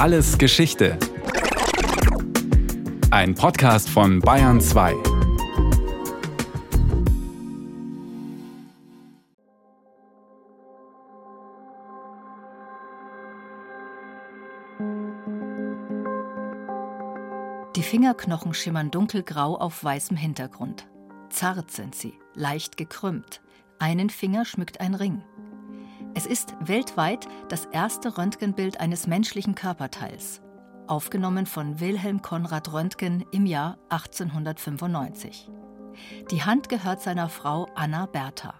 Alles Geschichte. Ein Podcast von Bayern 2. Die Fingerknochen schimmern dunkelgrau auf weißem Hintergrund. Zart sind sie, leicht gekrümmt. Einen Finger schmückt ein Ring. Es ist weltweit das erste Röntgenbild eines menschlichen Körperteils, aufgenommen von Wilhelm Konrad Röntgen im Jahr 1895. Die Hand gehört seiner Frau Anna Bertha.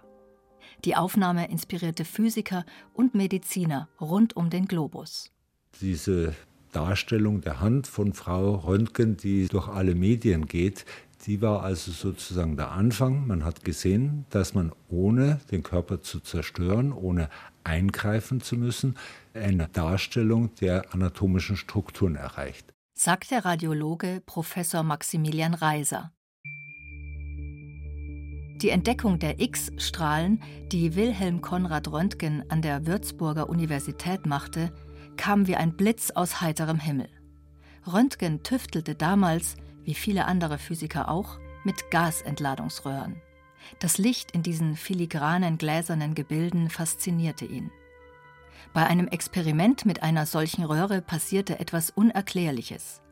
Die Aufnahme inspirierte Physiker und Mediziner rund um den Globus. Diese Darstellung der Hand von Frau Röntgen, die durch alle Medien geht, die war also sozusagen der Anfang. Man hat gesehen, dass man ohne den Körper zu zerstören, ohne eingreifen zu müssen, eine Darstellung der anatomischen Strukturen erreicht. Sagt der Radiologe Professor Maximilian Reiser. Die Entdeckung der X-Strahlen, die Wilhelm Konrad Röntgen an der Würzburger Universität machte, kam wie ein Blitz aus heiterem Himmel. Röntgen tüftelte damals wie viele andere Physiker auch, mit Gasentladungsröhren. Das Licht in diesen filigranen gläsernen Gebilden faszinierte ihn. Bei einem Experiment mit einer solchen Röhre passierte etwas Unerklärliches.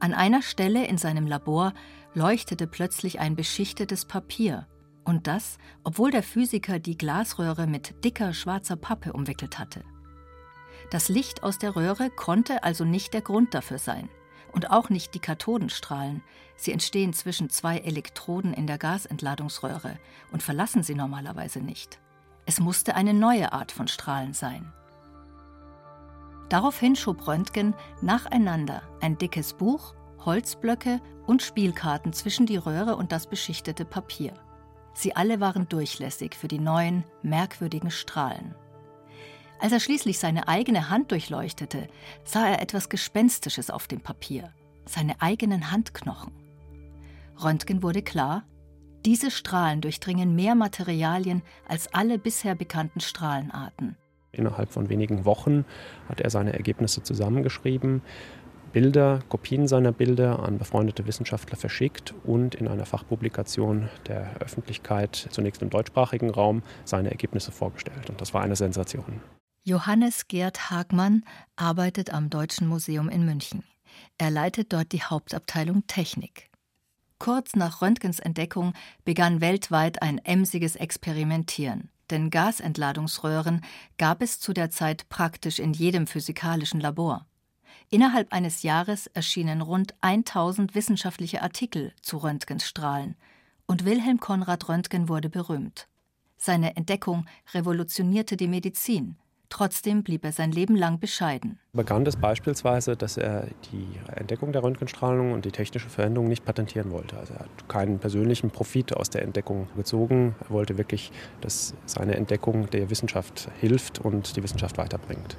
An einer Stelle in seinem Labor leuchtete plötzlich ein beschichtetes Papier, und das, obwohl der Physiker die Glasröhre mit dicker schwarzer Pappe umwickelt hatte. Das Licht aus der Röhre konnte also nicht der Grund dafür sein und auch nicht die Kathodenstrahlen. Sie entstehen zwischen zwei Elektroden in der Gasentladungsröhre und verlassen sie normalerweise nicht. Es musste eine neue Art von Strahlen sein. Daraufhin schob Röntgen nacheinander ein dickes Buch, Holzblöcke und Spielkarten zwischen die Röhre und das beschichtete Papier. Sie alle waren durchlässig für die neuen, merkwürdigen Strahlen. Als er schließlich seine eigene Hand durchleuchtete, sah er etwas Gespenstisches auf dem Papier, seine eigenen Handknochen. Röntgen wurde klar, diese Strahlen durchdringen mehr Materialien als alle bisher bekannten Strahlenarten. Innerhalb von wenigen Wochen hat er seine Ergebnisse zusammengeschrieben, Bilder, Kopien seiner Bilder an befreundete Wissenschaftler verschickt und in einer Fachpublikation der Öffentlichkeit, zunächst im deutschsprachigen Raum, seine Ergebnisse vorgestellt. Und das war eine Sensation. Johannes Gerd Hagmann arbeitet am Deutschen Museum in München. Er leitet dort die Hauptabteilung Technik. Kurz nach Röntgens Entdeckung begann weltweit ein emsiges Experimentieren, denn Gasentladungsröhren gab es zu der Zeit praktisch in jedem physikalischen Labor. Innerhalb eines Jahres erschienen rund 1000 wissenschaftliche Artikel zu Röntgens Strahlen und Wilhelm Konrad Röntgen wurde berühmt. Seine Entdeckung revolutionierte die Medizin Trotzdem blieb er sein Leben lang bescheiden. Bekannt ist beispielsweise, dass er die Entdeckung der Röntgenstrahlung und die technische Verwendung nicht patentieren wollte. Also er hat keinen persönlichen Profit aus der Entdeckung gezogen. Er wollte wirklich, dass seine Entdeckung der Wissenschaft hilft und die Wissenschaft weiterbringt.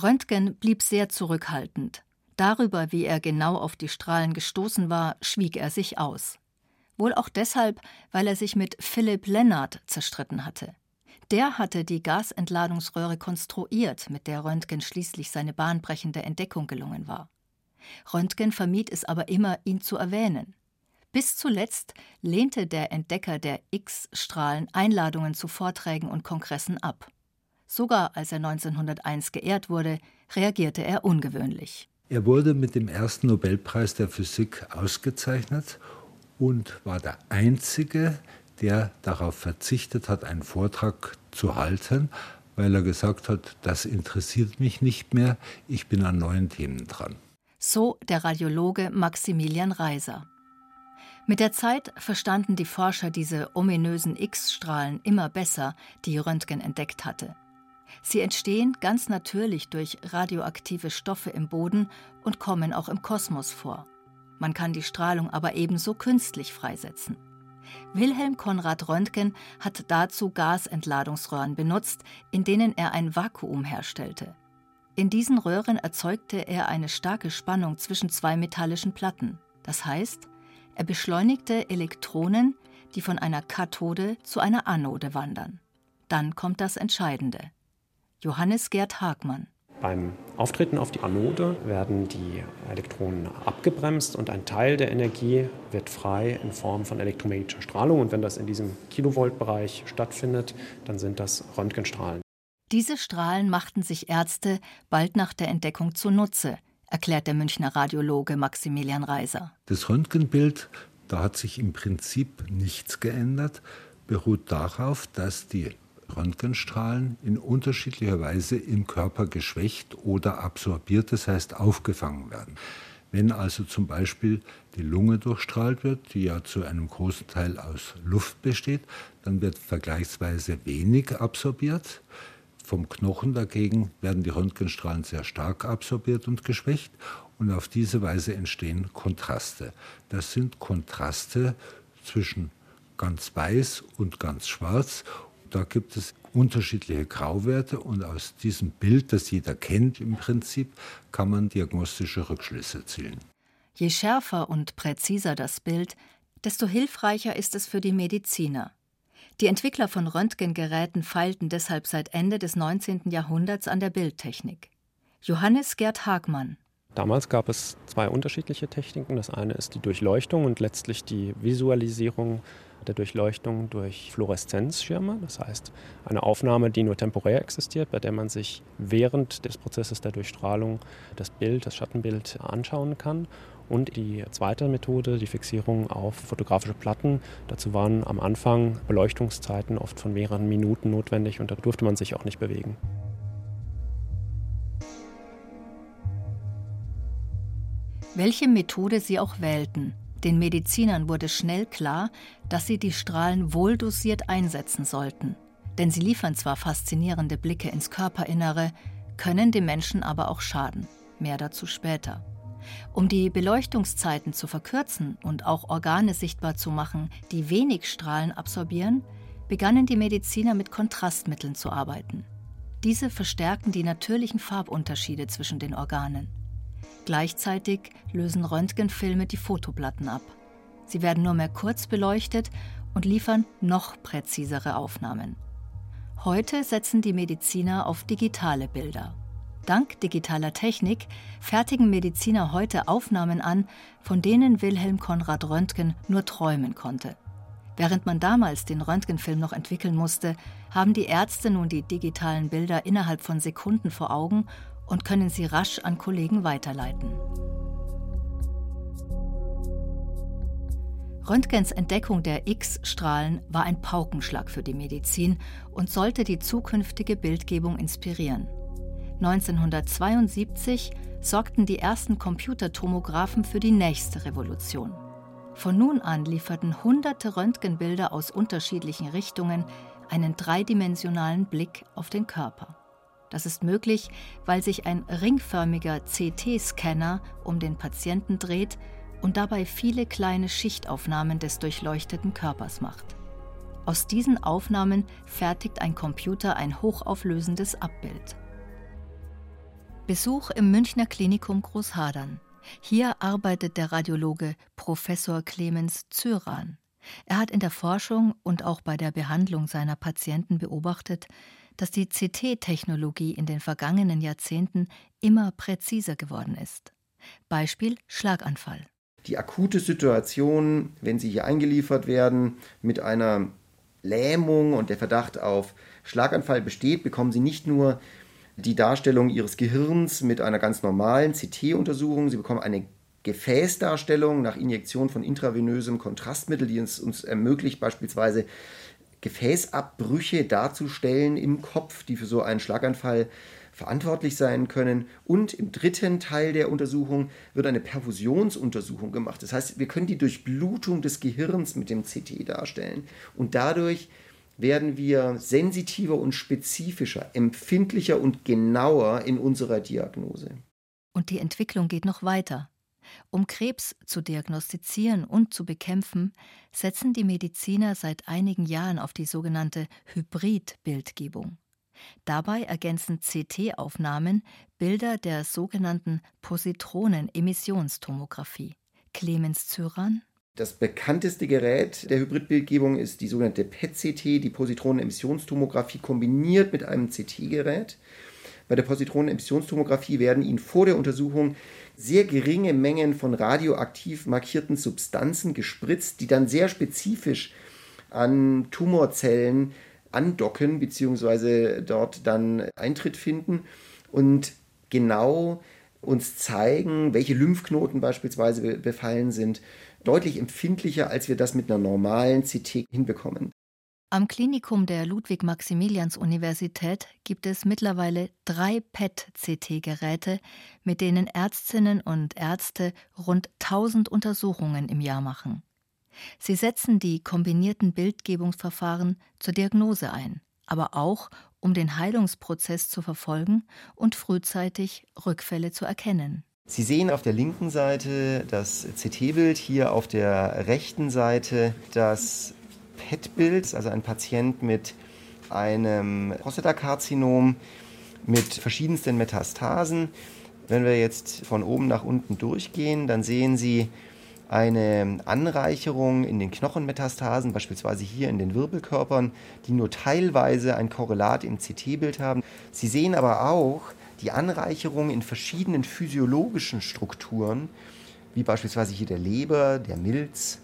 Röntgen blieb sehr zurückhaltend. Darüber, wie er genau auf die Strahlen gestoßen war, schwieg er sich aus. Wohl auch deshalb, weil er sich mit Philipp Lennart zerstritten hatte. Der hatte die Gasentladungsröhre konstruiert, mit der Röntgen schließlich seine bahnbrechende Entdeckung gelungen war. Röntgen vermied es aber immer, ihn zu erwähnen. Bis zuletzt lehnte der Entdecker der X-Strahlen Einladungen zu Vorträgen und Kongressen ab. Sogar als er 1901 geehrt wurde, reagierte er ungewöhnlich. Er wurde mit dem ersten Nobelpreis der Physik ausgezeichnet und war der einzige, der darauf verzichtet hat, einen Vortrag zu halten, weil er gesagt hat, das interessiert mich nicht mehr, ich bin an neuen Themen dran. So der Radiologe Maximilian Reiser. Mit der Zeit verstanden die Forscher diese ominösen X-Strahlen immer besser, die Röntgen entdeckt hatte. Sie entstehen ganz natürlich durch radioaktive Stoffe im Boden und kommen auch im Kosmos vor. Man kann die Strahlung aber ebenso künstlich freisetzen. Wilhelm Konrad Röntgen hat dazu Gasentladungsröhren benutzt, in denen er ein Vakuum herstellte. In diesen Röhren erzeugte er eine starke Spannung zwischen zwei metallischen Platten. Das heißt, er beschleunigte Elektronen, die von einer Kathode zu einer Anode wandern. Dann kommt das Entscheidende. Johannes Gerd Hagmann. Beim Auftreten auf die Anode werden die Elektronen abgebremst und ein Teil der Energie wird frei in Form von elektromagnetischer Strahlung. Und wenn das in diesem Kilovoltbereich stattfindet, dann sind das Röntgenstrahlen. Diese Strahlen machten sich Ärzte bald nach der Entdeckung zunutze, erklärt der Münchner Radiologe Maximilian Reiser. Das Röntgenbild, da hat sich im Prinzip nichts geändert, beruht darauf, dass die Röntgenstrahlen in unterschiedlicher Weise im Körper geschwächt oder absorbiert, das heißt aufgefangen werden. Wenn also zum Beispiel die Lunge durchstrahlt wird, die ja zu einem großen Teil aus Luft besteht, dann wird vergleichsweise wenig absorbiert. Vom Knochen dagegen werden die Röntgenstrahlen sehr stark absorbiert und geschwächt und auf diese Weise entstehen Kontraste. Das sind Kontraste zwischen ganz weiß und ganz schwarz da gibt es unterschiedliche Grauwerte und aus diesem Bild, das jeder kennt im Prinzip, kann man diagnostische Rückschlüsse zielen. Je schärfer und präziser das Bild, desto hilfreicher ist es für die Mediziner. Die Entwickler von Röntgengeräten feilten deshalb seit Ende des 19. Jahrhunderts an der Bildtechnik. Johannes Gerd Hagmann. Damals gab es zwei unterschiedliche Techniken. Das eine ist die Durchleuchtung und letztlich die Visualisierung der Durchleuchtung durch Fluoreszenzschirme. Das heißt, eine Aufnahme, die nur temporär existiert, bei der man sich während des Prozesses der Durchstrahlung das Bild, das Schattenbild anschauen kann. Und die zweite Methode, die Fixierung auf fotografische Platten. Dazu waren am Anfang Beleuchtungszeiten oft von mehreren Minuten notwendig und da durfte man sich auch nicht bewegen. Welche Methode sie auch wählten, den Medizinern wurde schnell klar, dass sie die Strahlen wohldosiert einsetzen sollten. Denn sie liefern zwar faszinierende Blicke ins Körperinnere, können dem Menschen aber auch schaden. Mehr dazu später. Um die Beleuchtungszeiten zu verkürzen und auch Organe sichtbar zu machen, die wenig Strahlen absorbieren, begannen die Mediziner mit Kontrastmitteln zu arbeiten. Diese verstärken die natürlichen Farbunterschiede zwischen den Organen. Gleichzeitig lösen Röntgenfilme die Fotoplatten ab. Sie werden nur mehr kurz beleuchtet und liefern noch präzisere Aufnahmen. Heute setzen die Mediziner auf digitale Bilder. Dank digitaler Technik fertigen Mediziner heute Aufnahmen an, von denen Wilhelm Konrad Röntgen nur träumen konnte. Während man damals den Röntgenfilm noch entwickeln musste, haben die Ärzte nun die digitalen Bilder innerhalb von Sekunden vor Augen und können sie rasch an Kollegen weiterleiten. Röntgens Entdeckung der X-Strahlen war ein Paukenschlag für die Medizin und sollte die zukünftige Bildgebung inspirieren. 1972 sorgten die ersten Computertomographen für die nächste Revolution. Von nun an lieferten hunderte Röntgenbilder aus unterschiedlichen Richtungen einen dreidimensionalen Blick auf den Körper. Das ist möglich, weil sich ein ringförmiger CT-Scanner um den Patienten dreht und dabei viele kleine Schichtaufnahmen des durchleuchteten Körpers macht. Aus diesen Aufnahmen fertigt ein Computer ein hochauflösendes Abbild. Besuch im Münchner Klinikum Großhadern. Hier arbeitet der Radiologe Professor Clemens Zöran. Er hat in der Forschung und auch bei der Behandlung seiner Patienten beobachtet, dass die CT-Technologie in den vergangenen Jahrzehnten immer präziser geworden ist. Beispiel Schlaganfall. Die akute Situation, wenn Sie hier eingeliefert werden mit einer Lähmung und der Verdacht auf Schlaganfall besteht, bekommen Sie nicht nur die Darstellung Ihres Gehirns mit einer ganz normalen CT-Untersuchung, Sie bekommen eine Gefäßdarstellung nach Injektion von intravenösem Kontrastmittel, die es uns ermöglicht, beispielsweise Gefäßabbrüche darzustellen im Kopf, die für so einen Schlaganfall verantwortlich sein können. Und im dritten Teil der Untersuchung wird eine Perfusionsuntersuchung gemacht. Das heißt, wir können die Durchblutung des Gehirns mit dem CT darstellen. Und dadurch werden wir sensitiver und spezifischer, empfindlicher und genauer in unserer Diagnose. Und die Entwicklung geht noch weiter. Um Krebs zu diagnostizieren und zu bekämpfen, setzen die Mediziner seit einigen Jahren auf die sogenannte Hybridbildgebung. Dabei ergänzen CT-Aufnahmen Bilder der sogenannten Positronen-Emissionstomographie. Clemens Zyran das bekannteste Gerät der Hybridbildgebung ist die sogenannte PET-CT, die Positronen-Emissionstomographie kombiniert mit einem CT-Gerät. Bei der Positronenemissionstomographie werden Ihnen vor der Untersuchung sehr geringe Mengen von radioaktiv markierten Substanzen gespritzt, die dann sehr spezifisch an Tumorzellen andocken bzw. dort dann Eintritt finden und genau uns zeigen, welche Lymphknoten beispielsweise befallen sind, deutlich empfindlicher, als wir das mit einer normalen CT hinbekommen. Am Klinikum der Ludwig-Maximilians-Universität gibt es mittlerweile drei PET-CT-Geräte, mit denen Ärztinnen und Ärzte rund 1000 Untersuchungen im Jahr machen. Sie setzen die kombinierten Bildgebungsverfahren zur Diagnose ein, aber auch, um den Heilungsprozess zu verfolgen und frühzeitig Rückfälle zu erkennen. Sie sehen auf der linken Seite das CT-Bild, hier auf der rechten Seite das PET-Bild, also ein Patient mit einem Prostatakarzinom mit verschiedensten Metastasen. Wenn wir jetzt von oben nach unten durchgehen, dann sehen Sie eine Anreicherung in den Knochenmetastasen, beispielsweise hier in den Wirbelkörpern, die nur teilweise ein Korrelat im CT-Bild haben. Sie sehen aber auch die Anreicherung in verschiedenen physiologischen Strukturen, wie beispielsweise hier der Leber, der Milz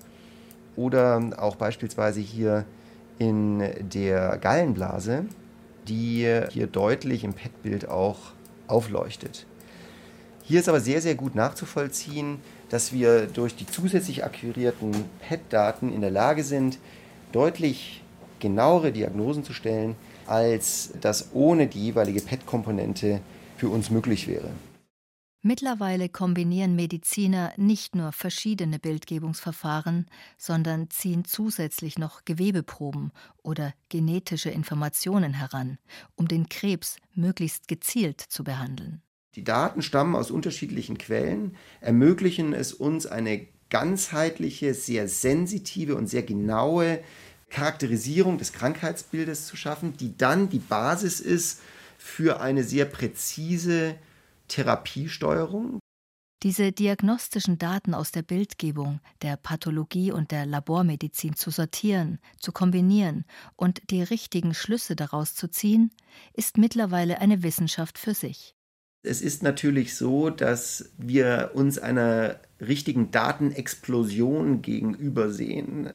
oder auch beispielsweise hier in der Gallenblase, die hier deutlich im PET-Bild auch aufleuchtet. Hier ist aber sehr, sehr gut nachzuvollziehen, dass wir durch die zusätzlich akquirierten PET-Daten in der Lage sind, deutlich genauere Diagnosen zu stellen, als das ohne die jeweilige PET-Komponente für uns möglich wäre. Mittlerweile kombinieren Mediziner nicht nur verschiedene Bildgebungsverfahren, sondern ziehen zusätzlich noch Gewebeproben oder genetische Informationen heran, um den Krebs möglichst gezielt zu behandeln. Die Daten stammen aus unterschiedlichen Quellen, ermöglichen es uns eine ganzheitliche, sehr sensitive und sehr genaue Charakterisierung des Krankheitsbildes zu schaffen, die dann die Basis ist für eine sehr präzise Therapiesteuerung. Diese diagnostischen Daten aus der Bildgebung, der Pathologie und der Labormedizin zu sortieren, zu kombinieren und die richtigen Schlüsse daraus zu ziehen, ist mittlerweile eine Wissenschaft für sich. Es ist natürlich so, dass wir uns einer richtigen Datenexplosion gegenübersehen.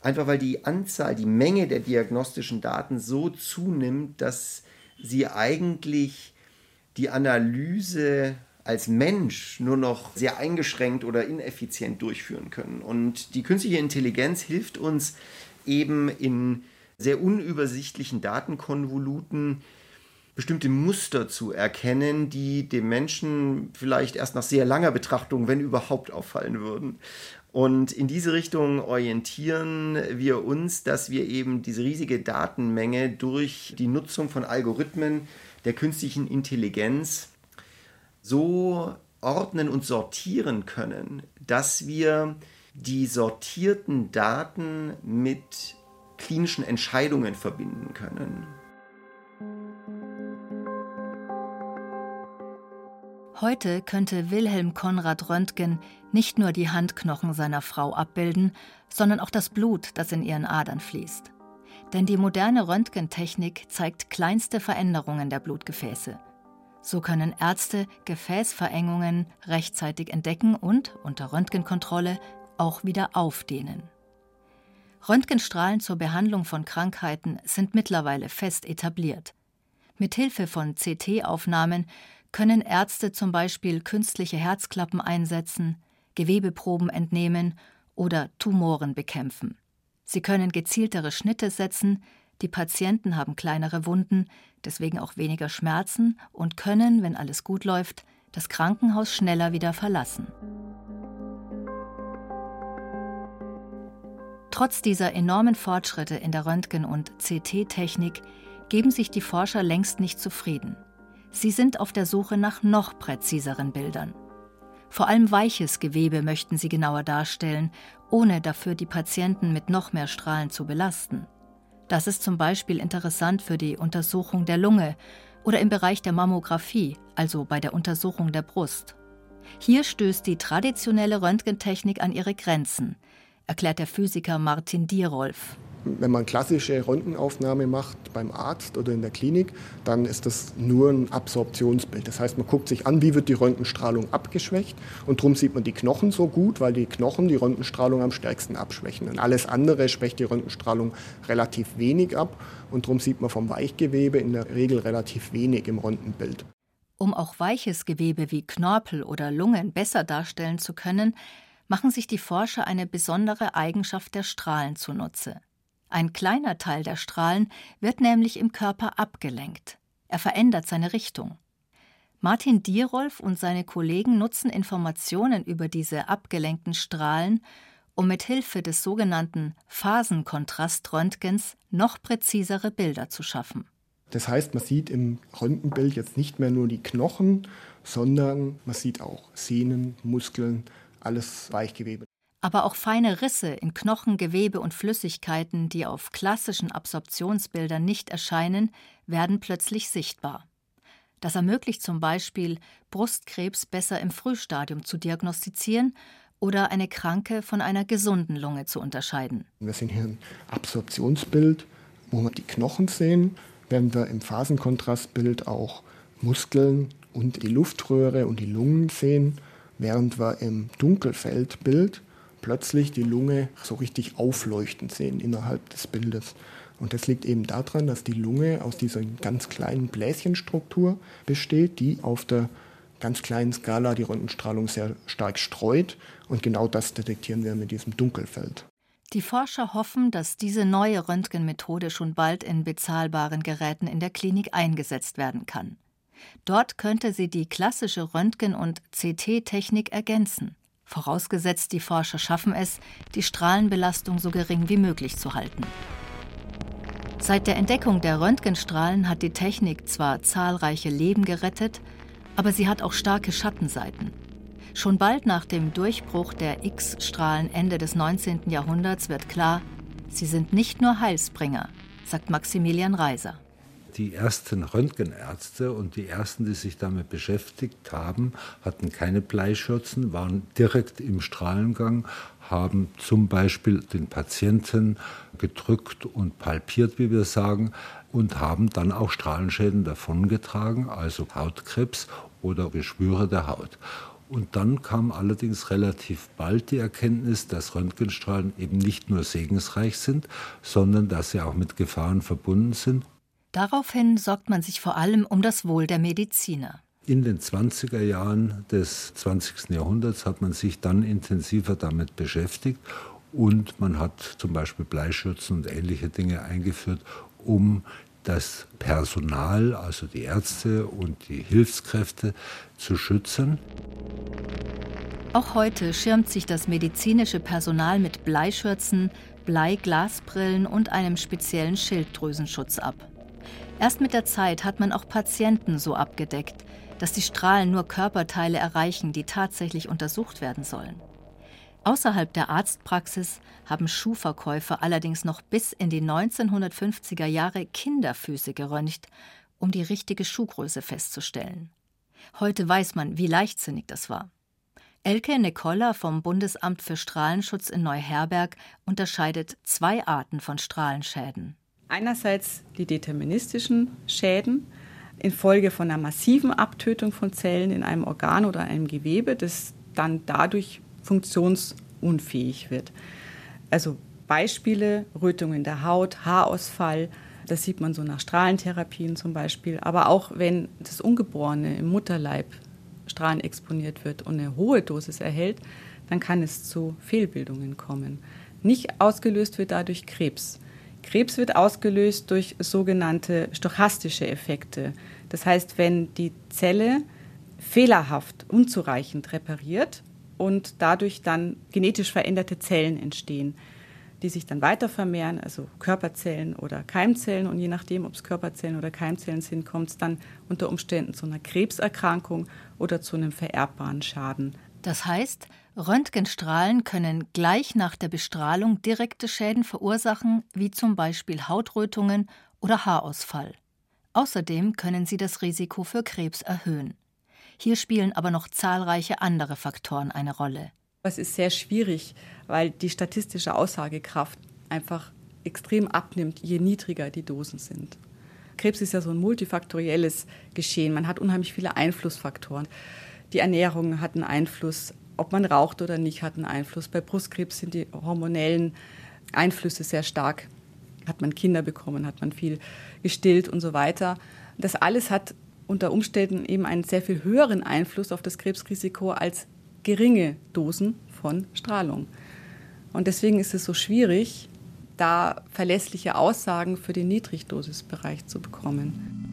Einfach weil die Anzahl, die Menge der diagnostischen Daten so zunimmt, dass sie eigentlich die Analyse als Mensch nur noch sehr eingeschränkt oder ineffizient durchführen können. Und die künstliche Intelligenz hilft uns eben in sehr unübersichtlichen Datenkonvoluten bestimmte Muster zu erkennen, die dem Menschen vielleicht erst nach sehr langer Betrachtung, wenn überhaupt, auffallen würden. Und in diese Richtung orientieren wir uns, dass wir eben diese riesige Datenmenge durch die Nutzung von Algorithmen der künstlichen Intelligenz so ordnen und sortieren können, dass wir die sortierten Daten mit klinischen Entscheidungen verbinden können. Heute könnte Wilhelm Konrad Röntgen nicht nur die Handknochen seiner Frau abbilden, sondern auch das Blut, das in ihren Adern fließt. Denn die moderne Röntgentechnik zeigt kleinste Veränderungen der Blutgefäße. So können Ärzte Gefäßverengungen rechtzeitig entdecken und unter Röntgenkontrolle auch wieder aufdehnen. Röntgenstrahlen zur Behandlung von Krankheiten sind mittlerweile fest etabliert. Mithilfe von CT-Aufnahmen können Ärzte zum Beispiel künstliche Herzklappen einsetzen, Gewebeproben entnehmen oder Tumoren bekämpfen. Sie können gezieltere Schnitte setzen, die Patienten haben kleinere Wunden, deswegen auch weniger Schmerzen und können, wenn alles gut läuft, das Krankenhaus schneller wieder verlassen. Trotz dieser enormen Fortschritte in der Röntgen- und CT-Technik geben sich die Forscher längst nicht zufrieden. Sie sind auf der Suche nach noch präziseren Bildern. Vor allem weiches Gewebe möchten sie genauer darstellen, ohne dafür die Patienten mit noch mehr Strahlen zu belasten. Das ist zum Beispiel interessant für die Untersuchung der Lunge oder im Bereich der Mammographie, also bei der Untersuchung der Brust. Hier stößt die traditionelle Röntgentechnik an ihre Grenzen, erklärt der Physiker Martin Dierolf. Wenn man klassische Röntgenaufnahme macht beim Arzt oder in der Klinik, dann ist das nur ein Absorptionsbild. Das heißt, man guckt sich an, wie wird die Röntgenstrahlung abgeschwächt und darum sieht man die Knochen so gut, weil die Knochen die Röntgenstrahlung am stärksten abschwächen. Und alles andere schwächt die Röntgenstrahlung relativ wenig ab und darum sieht man vom Weichgewebe in der Regel relativ wenig im Röntgenbild. Um auch weiches Gewebe wie Knorpel oder Lungen besser darstellen zu können, machen sich die Forscher eine besondere Eigenschaft der Strahlen zunutze. Ein kleiner Teil der Strahlen wird nämlich im Körper abgelenkt. Er verändert seine Richtung. Martin Dierolf und seine Kollegen nutzen Informationen über diese abgelenkten Strahlen, um mit Hilfe des sogenannten Phasenkontraströntgens noch präzisere Bilder zu schaffen. Das heißt, man sieht im Röntgenbild jetzt nicht mehr nur die Knochen, sondern man sieht auch Sehnen, Muskeln, alles Weichgewebe. Aber auch feine Risse in Knochen, Gewebe und Flüssigkeiten, die auf klassischen Absorptionsbildern nicht erscheinen, werden plötzlich sichtbar. Das ermöglicht zum Beispiel, Brustkrebs besser im Frühstadium zu diagnostizieren oder eine kranke von einer gesunden Lunge zu unterscheiden. Wir sehen hier ein Absorptionsbild, wo wir die Knochen sehen, während wir im Phasenkontrastbild auch Muskeln und die Luftröhre und die Lungen sehen während wir im Dunkelfeldbild plötzlich die Lunge so richtig aufleuchten sehen innerhalb des Bildes. Und das liegt eben daran, dass die Lunge aus dieser ganz kleinen Bläschenstruktur besteht, die auf der ganz kleinen Skala die Röntgenstrahlung sehr stark streut. Und genau das detektieren wir mit diesem Dunkelfeld. Die Forscher hoffen, dass diese neue Röntgenmethode schon bald in bezahlbaren Geräten in der Klinik eingesetzt werden kann. Dort könnte sie die klassische Röntgen- und CT-Technik ergänzen, vorausgesetzt die Forscher schaffen es, die Strahlenbelastung so gering wie möglich zu halten. Seit der Entdeckung der Röntgenstrahlen hat die Technik zwar zahlreiche Leben gerettet, aber sie hat auch starke Schattenseiten. Schon bald nach dem Durchbruch der X-Strahlen Ende des 19. Jahrhunderts wird klar, sie sind nicht nur Heilsbringer, sagt Maximilian Reiser die ersten Röntgenärzte und die ersten, die sich damit beschäftigt haben, hatten keine Bleischürzen, waren direkt im Strahlengang, haben zum Beispiel den Patienten gedrückt und palpiert, wie wir sagen, und haben dann auch Strahlenschäden davongetragen, also Hautkrebs oder Geschwüre der Haut. Und dann kam allerdings relativ bald die Erkenntnis, dass Röntgenstrahlen eben nicht nur segensreich sind, sondern dass sie auch mit Gefahren verbunden sind Daraufhin sorgt man sich vor allem um das Wohl der Mediziner. In den 20er Jahren des 20. Jahrhunderts hat man sich dann intensiver damit beschäftigt und man hat zum Beispiel Bleischürzen und ähnliche Dinge eingeführt, um das Personal, also die Ärzte und die Hilfskräfte zu schützen. Auch heute schirmt sich das medizinische Personal mit Bleischürzen, Bleiglasbrillen und einem speziellen Schilddrüsenschutz ab. Erst mit der Zeit hat man auch Patienten so abgedeckt, dass die Strahlen nur Körperteile erreichen, die tatsächlich untersucht werden sollen. Außerhalb der Arztpraxis haben Schuhverkäufer allerdings noch bis in die 1950er Jahre Kinderfüße geröntgt, um die richtige Schuhgröße festzustellen. Heute weiß man, wie leichtsinnig das war. Elke Nicola vom Bundesamt für Strahlenschutz in Neuherberg unterscheidet zwei Arten von Strahlenschäden. Einerseits die deterministischen Schäden infolge von einer massiven Abtötung von Zellen in einem Organ oder einem Gewebe, das dann dadurch funktionsunfähig wird. Also Beispiele, Rötung in der Haut, Haarausfall, das sieht man so nach Strahlentherapien zum Beispiel, aber auch wenn das Ungeborene im Mutterleib Strahlen exponiert wird und eine hohe Dosis erhält, dann kann es zu Fehlbildungen kommen. Nicht ausgelöst wird dadurch Krebs. Krebs wird ausgelöst durch sogenannte stochastische Effekte. Das heißt, wenn die Zelle fehlerhaft, unzureichend repariert und dadurch dann genetisch veränderte Zellen entstehen, die sich dann weiter vermehren, also Körperzellen oder Keimzellen. Und je nachdem, ob es Körperzellen oder Keimzellen sind, kommt es dann unter Umständen zu einer Krebserkrankung oder zu einem vererbbaren Schaden. Das heißt, Röntgenstrahlen können gleich nach der Bestrahlung direkte Schäden verursachen, wie zum Beispiel Hautrötungen oder Haarausfall. Außerdem können sie das Risiko für Krebs erhöhen. Hier spielen aber noch zahlreiche andere Faktoren eine Rolle. Es ist sehr schwierig, weil die statistische Aussagekraft einfach extrem abnimmt, je niedriger die Dosen sind. Krebs ist ja so ein multifaktorielles Geschehen. Man hat unheimlich viele Einflussfaktoren. Die Ernährung hat einen Einfluss, ob man raucht oder nicht, hat einen Einfluss. Bei Brustkrebs sind die hormonellen Einflüsse sehr stark. Hat man Kinder bekommen, hat man viel gestillt und so weiter. Das alles hat unter Umständen eben einen sehr viel höheren Einfluss auf das Krebsrisiko als geringe Dosen von Strahlung. Und deswegen ist es so schwierig, da verlässliche Aussagen für den Niedrigdosisbereich zu bekommen.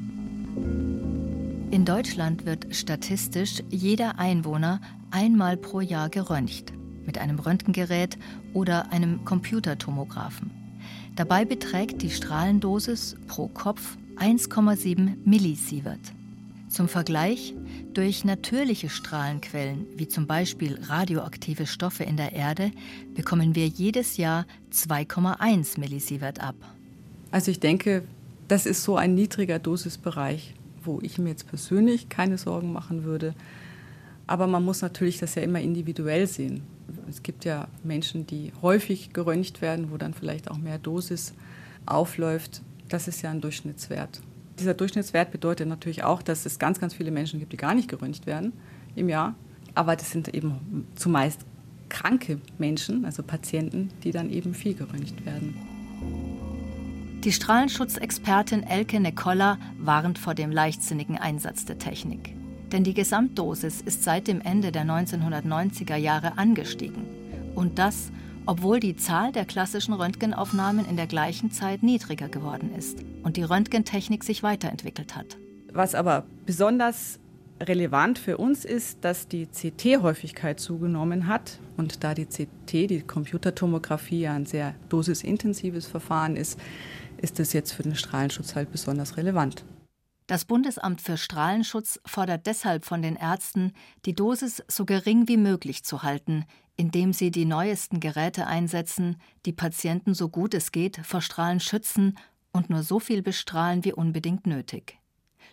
In Deutschland wird statistisch jeder Einwohner einmal pro Jahr geröntgt mit einem Röntgengerät oder einem Computertomographen. Dabei beträgt die Strahlendosis pro Kopf 1,7 Millisievert. Zum Vergleich, durch natürliche Strahlenquellen, wie zum Beispiel radioaktive Stoffe in der Erde, bekommen wir jedes Jahr 2,1 Millisievert ab. Also ich denke, das ist so ein niedriger Dosisbereich, wo ich mir jetzt persönlich keine Sorgen machen würde. Aber man muss natürlich das ja immer individuell sehen. Es gibt ja Menschen, die häufig geröntgt werden, wo dann vielleicht auch mehr Dosis aufläuft. Das ist ja ein Durchschnittswert. Dieser Durchschnittswert bedeutet natürlich auch, dass es ganz, ganz viele Menschen gibt, die gar nicht geröntgt werden im Jahr. Aber das sind eben zumeist kranke Menschen, also Patienten, die dann eben viel geröntgt werden. Die Strahlenschutzexpertin Elke Nekolla warnt vor dem leichtsinnigen Einsatz der Technik. Denn die Gesamtdosis ist seit dem Ende der 1990er Jahre angestiegen. Und das, obwohl die Zahl der klassischen Röntgenaufnahmen in der gleichen Zeit niedriger geworden ist und die Röntgentechnik sich weiterentwickelt hat. Was aber besonders relevant für uns ist, dass die CT-Häufigkeit zugenommen hat. Und da die CT, die Computertomographie, ja ein sehr dosisintensives Verfahren ist, ist es jetzt für den Strahlenschutz halt besonders relevant. Das Bundesamt für Strahlenschutz fordert deshalb von den Ärzten, die Dosis so gering wie möglich zu halten, indem sie die neuesten Geräte einsetzen, die Patienten so gut es geht vor Strahlen schützen und nur so viel bestrahlen wie unbedingt nötig.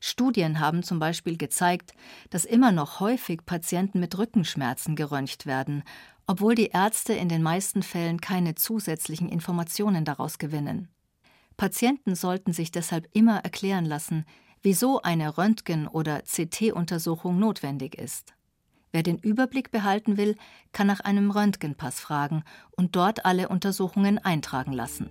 Studien haben zum Beispiel gezeigt, dass immer noch häufig Patienten mit Rückenschmerzen geröntgt werden, obwohl die Ärzte in den meisten Fällen keine zusätzlichen Informationen daraus gewinnen. Patienten sollten sich deshalb immer erklären lassen, wieso eine Röntgen- oder CT-Untersuchung notwendig ist. Wer den Überblick behalten will, kann nach einem Röntgenpass fragen und dort alle Untersuchungen eintragen lassen.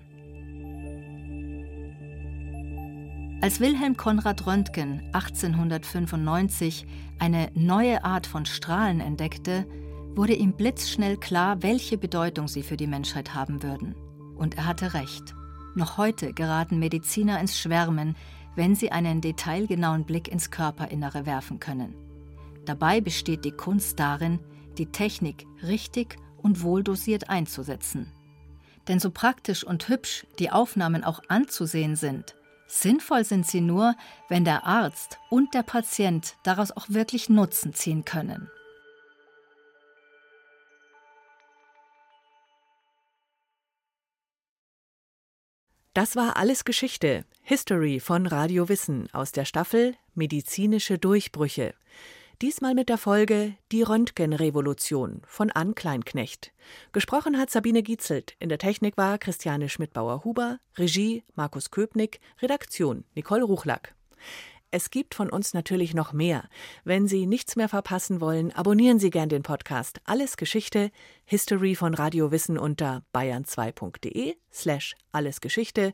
Als Wilhelm Konrad Röntgen 1895 eine neue Art von Strahlen entdeckte, wurde ihm blitzschnell klar, welche Bedeutung sie für die Menschheit haben würden. Und er hatte recht. Noch heute geraten Mediziner ins Schwärmen, wenn sie einen detailgenauen Blick ins Körperinnere werfen können. Dabei besteht die Kunst darin, die Technik richtig und wohldosiert einzusetzen. Denn so praktisch und hübsch die Aufnahmen auch anzusehen sind, sinnvoll sind sie nur, wenn der Arzt und der Patient daraus auch wirklich Nutzen ziehen können. Das war alles Geschichte, History von Radio Wissen aus der Staffel Medizinische Durchbrüche. Diesmal mit der Folge Die Röntgenrevolution von Ann Kleinknecht. Gesprochen hat Sabine Gietzelt. In der Technik war Christiane Schmidbauer-Huber, Regie Markus Köpnick, Redaktion Nicole Ruchlack. Es gibt von uns natürlich noch mehr. Wenn Sie nichts mehr verpassen wollen, abonnieren Sie gern den Podcast Alles Geschichte, History von Radio Wissen unter bayern2.de slash allesgeschichte